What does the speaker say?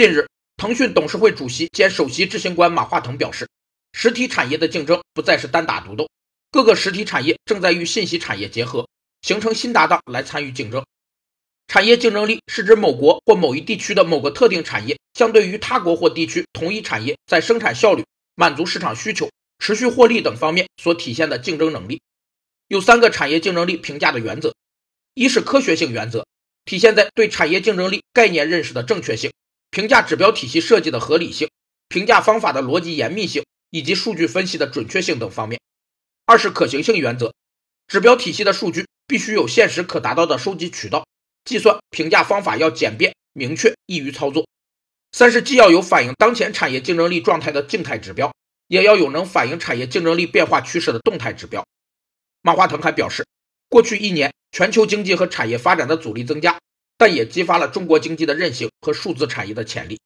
近日，腾讯董事会主席兼首席执行官马化腾表示，实体产业的竞争不再是单打独斗，各个实体产业正在与信息产业结合，形成新搭档来参与竞争。产业竞争力是指某国或某一地区的某个特定产业相对于他国或地区同一产业在生产效率、满足市场需求、持续获利等方面所体现的竞争能力。有三个产业竞争力评价的原则：一是科学性原则，体现在对产业竞争力概念认识的正确性、评价指标体系设计的合理性、评价方法的逻辑严密性以及数据分析的准确性等方面；二是可行性原则，指标体系的数据必须有现实可达到的收集渠道。计算评价方法要简便明确，易于操作。三是既要有反映当前产业竞争力状态的静态指标，也要有能反映产业竞争力变化趋势的动态指标。马化腾还表示，过去一年全球经济和产业发展的阻力增加，但也激发了中国经济的韧性和数字产业的潜力。